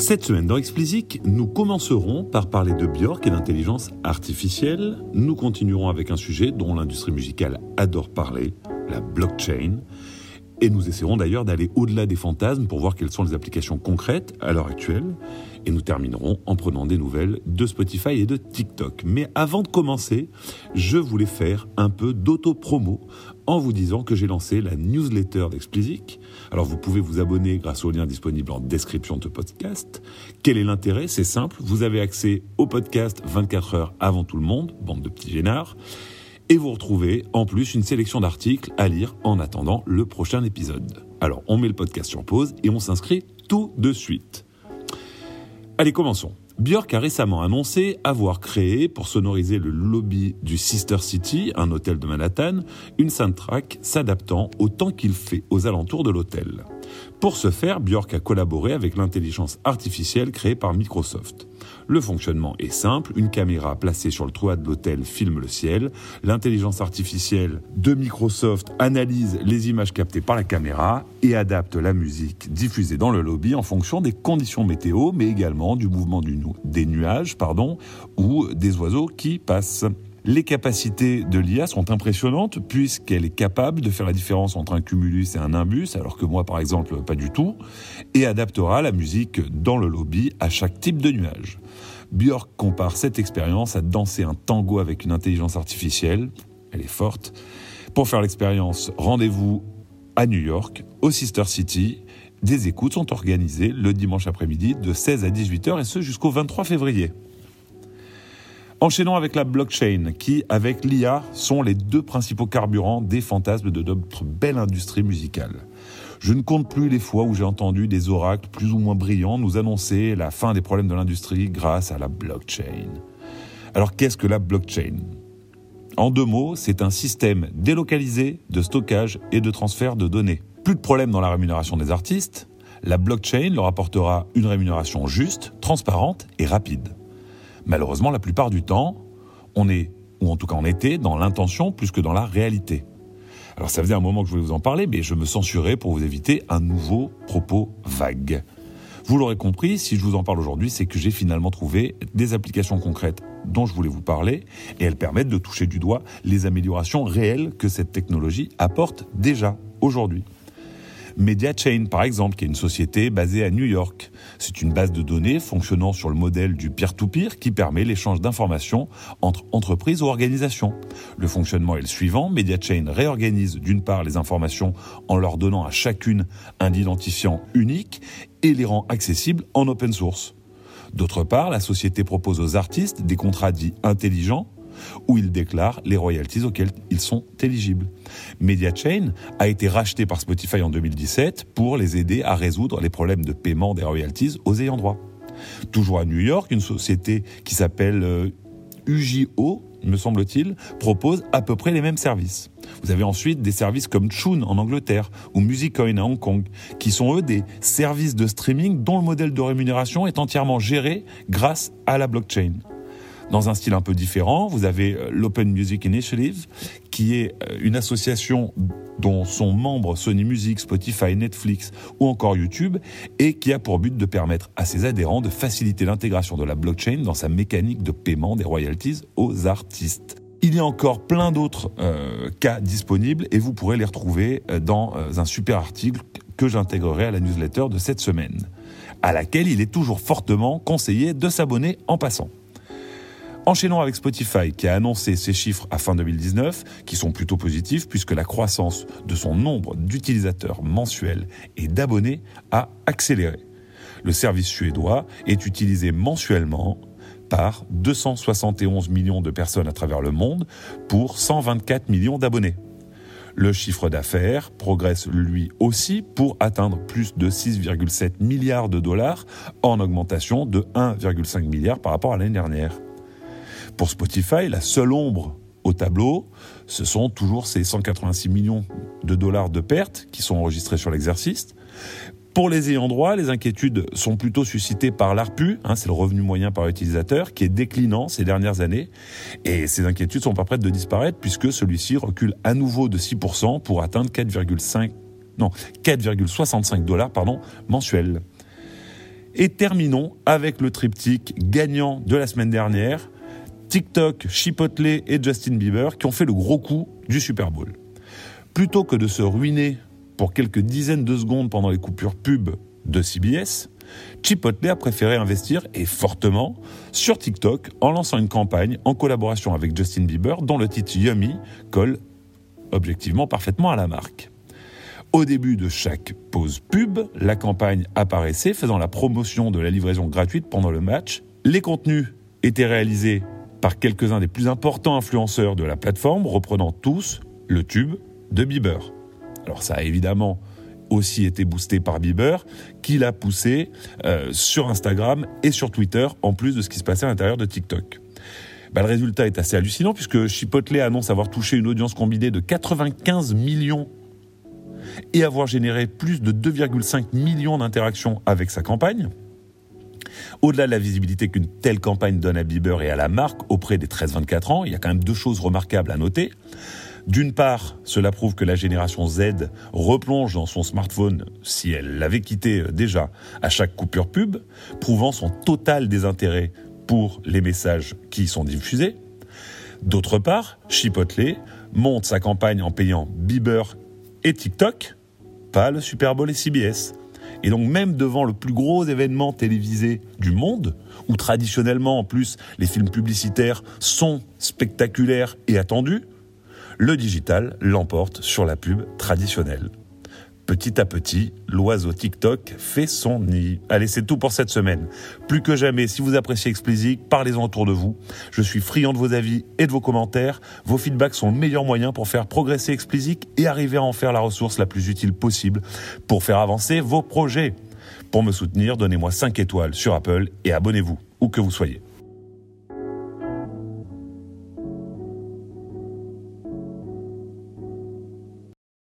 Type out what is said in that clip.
Cette semaine dans nous commencerons par parler de Björk et d'intelligence artificielle. Nous continuerons avec un sujet dont l'industrie musicale adore parler, la blockchain. Et nous essaierons d'ailleurs d'aller au-delà des fantasmes pour voir quelles sont les applications concrètes à l'heure actuelle. Et nous terminerons en prenant des nouvelles de Spotify et de TikTok. Mais avant de commencer, je voulais faire un peu d'auto-promo en vous disant que j'ai lancé la newsletter d'Explicit. Alors vous pouvez vous abonner grâce au lien disponible en description de podcast. Quel est l'intérêt? C'est simple, vous avez accès au podcast 24 heures avant tout le monde, bande de petits gênards. Et vous retrouvez en plus une sélection d'articles à lire en attendant le prochain épisode. Alors on met le podcast sur pause et on s'inscrit tout de suite. Allez, commençons. Björk a récemment annoncé avoir créé, pour sonoriser le lobby du Sister City, un hôtel de Manhattan, une soundtrack s'adaptant au temps qu'il fait aux alentours de l'hôtel. Pour ce faire, Björk a collaboré avec l'intelligence artificielle créée par Microsoft. Le fonctionnement est simple, une caméra placée sur le toit de l'hôtel filme le ciel, l'intelligence artificielle de Microsoft analyse les images captées par la caméra et adapte la musique diffusée dans le lobby en fonction des conditions météo, mais également du mouvement des nuages ou des oiseaux qui passent. Les capacités de l'IA sont impressionnantes puisqu'elle est capable de faire la différence entre un cumulus et un imbus, alors que moi par exemple pas du tout, et adaptera la musique dans le lobby à chaque type de nuage. Björk compare cette expérience à danser un tango avec une intelligence artificielle, elle est forte. Pour faire l'expérience, rendez-vous à New York, au Sister City. Des écoutes sont organisées le dimanche après-midi de 16 à 18h et ce jusqu'au 23 février. Enchaînons avec la blockchain, qui, avec l'IA, sont les deux principaux carburants des fantasmes de notre belle industrie musicale. Je ne compte plus les fois où j'ai entendu des oracles plus ou moins brillants nous annoncer la fin des problèmes de l'industrie grâce à la blockchain. Alors qu'est-ce que la blockchain? En deux mots, c'est un système délocalisé de stockage et de transfert de données. Plus de problèmes dans la rémunération des artistes, la blockchain leur apportera une rémunération juste, transparente et rapide. Malheureusement, la plupart du temps, on est, ou en tout cas on était, dans l'intention plus que dans la réalité. Alors ça faisait un moment que je voulais vous en parler, mais je me censurais pour vous éviter un nouveau propos vague. Vous l'aurez compris, si je vous en parle aujourd'hui, c'est que j'ai finalement trouvé des applications concrètes dont je voulais vous parler, et elles permettent de toucher du doigt les améliorations réelles que cette technologie apporte déjà aujourd'hui. MediaChain, par exemple, qui est une société basée à New York. C'est une base de données fonctionnant sur le modèle du peer-to-peer qui permet l'échange d'informations entre entreprises ou organisations. Le fonctionnement est le suivant. MediaChain réorganise d'une part les informations en leur donnant à chacune un identifiant unique et les rend accessibles en open source. D'autre part, la société propose aux artistes des contrats dits intelligents où ils déclarent les royalties auxquelles ils sont éligibles. MediaChain a été racheté par Spotify en 2017 pour les aider à résoudre les problèmes de paiement des royalties aux ayants droit. Toujours à New York, une société qui s'appelle UJO, euh, me semble-t-il, propose à peu près les mêmes services. Vous avez ensuite des services comme Chun en Angleterre ou Musicoin à Hong Kong, qui sont eux des services de streaming dont le modèle de rémunération est entièrement géré grâce à la blockchain. Dans un style un peu différent, vous avez euh, l'Open Music Initiative, qui est euh, une association dont sont membres Sony Music, Spotify, Netflix ou encore YouTube, et qui a pour but de permettre à ses adhérents de faciliter l'intégration de la blockchain dans sa mécanique de paiement des royalties aux artistes. Il y a encore plein d'autres euh, cas disponibles et vous pourrez les retrouver dans un super article que j'intégrerai à la newsletter de cette semaine, à laquelle il est toujours fortement conseillé de s'abonner en passant. Enchaînons avec Spotify qui a annoncé ses chiffres à fin 2019 qui sont plutôt positifs puisque la croissance de son nombre d'utilisateurs mensuels et d'abonnés a accéléré. Le service suédois est utilisé mensuellement par 271 millions de personnes à travers le monde pour 124 millions d'abonnés. Le chiffre d'affaires progresse lui aussi pour atteindre plus de 6,7 milliards de dollars en augmentation de 1,5 milliard par rapport à l'année dernière. Pour Spotify, la seule ombre au tableau, ce sont toujours ces 186 millions de dollars de pertes qui sont enregistrés sur l'exercice. Pour les ayants droit, les inquiétudes sont plutôt suscitées par l'ARPU, hein, c'est le revenu moyen par utilisateur, qui est déclinant ces dernières années. Et ces inquiétudes sont pas prêtes de disparaître puisque celui-ci recule à nouveau de 6% pour atteindre 4,5, non, 4,65 dollars, mensuels. Et terminons avec le triptyque gagnant de la semaine dernière, TikTok, Chipotle et Justin Bieber qui ont fait le gros coup du Super Bowl. Plutôt que de se ruiner pour quelques dizaines de secondes pendant les coupures pub de CBS, Chipotle a préféré investir, et fortement, sur TikTok en lançant une campagne en collaboration avec Justin Bieber dont le titre Yummy colle objectivement parfaitement à la marque. Au début de chaque pause pub, la campagne apparaissait faisant la promotion de la livraison gratuite pendant le match. Les contenus étaient réalisés par quelques-uns des plus importants influenceurs de la plateforme, reprenant tous le tube de Bieber. Alors ça a évidemment aussi été boosté par Bieber, qui l'a poussé euh, sur Instagram et sur Twitter, en plus de ce qui se passait à l'intérieur de TikTok. Bah, le résultat est assez hallucinant puisque Chipotle annonce avoir touché une audience combinée de 95 millions et avoir généré plus de 2,5 millions d'interactions avec sa campagne. Au-delà de la visibilité qu'une telle campagne donne à Bieber et à la marque auprès des 13-24 ans, il y a quand même deux choses remarquables à noter. D'une part, cela prouve que la génération Z replonge dans son smartphone, si elle l'avait quitté déjà, à chaque coupure pub, prouvant son total désintérêt pour les messages qui y sont diffusés. D'autre part, Chipotle monte sa campagne en payant Bieber et TikTok, pas le Super Bowl et CBS. Et donc même devant le plus gros événement télévisé du monde, où traditionnellement en plus les films publicitaires sont spectaculaires et attendus, le digital l'emporte sur la pub traditionnelle. Petit à petit, l'oiseau TikTok fait son nid. Allez, c'est tout pour cette semaine. Plus que jamais, si vous appréciez Explicit, parlez-en autour de vous. Je suis friand de vos avis et de vos commentaires. Vos feedbacks sont le meilleur moyen pour faire progresser Explicit et arriver à en faire la ressource la plus utile possible pour faire avancer vos projets. Pour me soutenir, donnez-moi 5 étoiles sur Apple et abonnez-vous, où que vous soyez.